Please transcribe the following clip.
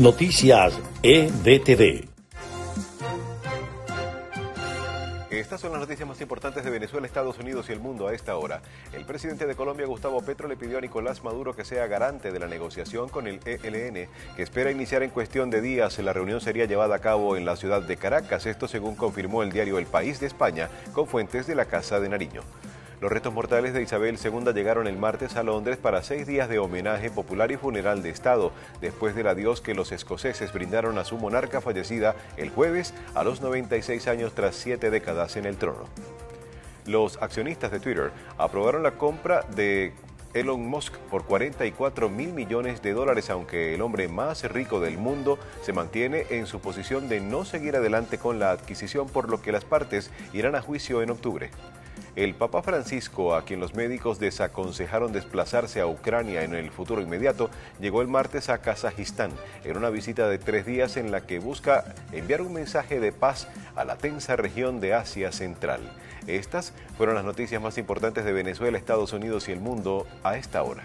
Noticias EDTV. Estas son las noticias más importantes de Venezuela, Estados Unidos y el mundo a esta hora. El presidente de Colombia, Gustavo Petro, le pidió a Nicolás Maduro que sea garante de la negociación con el ELN, que espera iniciar en cuestión de días. La reunión sería llevada a cabo en la ciudad de Caracas, esto según confirmó el diario El País de España, con fuentes de la Casa de Nariño. Los restos mortales de Isabel II llegaron el martes a Londres para seis días de homenaje popular y funeral de Estado, después del adiós que los escoceses brindaron a su monarca fallecida el jueves a los 96 años tras siete décadas en el trono. Los accionistas de Twitter aprobaron la compra de Elon Musk por 44 mil millones de dólares, aunque el hombre más rico del mundo se mantiene en su posición de no seguir adelante con la adquisición, por lo que las partes irán a juicio en octubre. El Papa Francisco, a quien los médicos desaconsejaron desplazarse a Ucrania en el futuro inmediato, llegó el martes a Kazajistán en una visita de tres días en la que busca enviar un mensaje de paz a la tensa región de Asia Central. Estas fueron las noticias más importantes de Venezuela, Estados Unidos y el mundo a esta hora.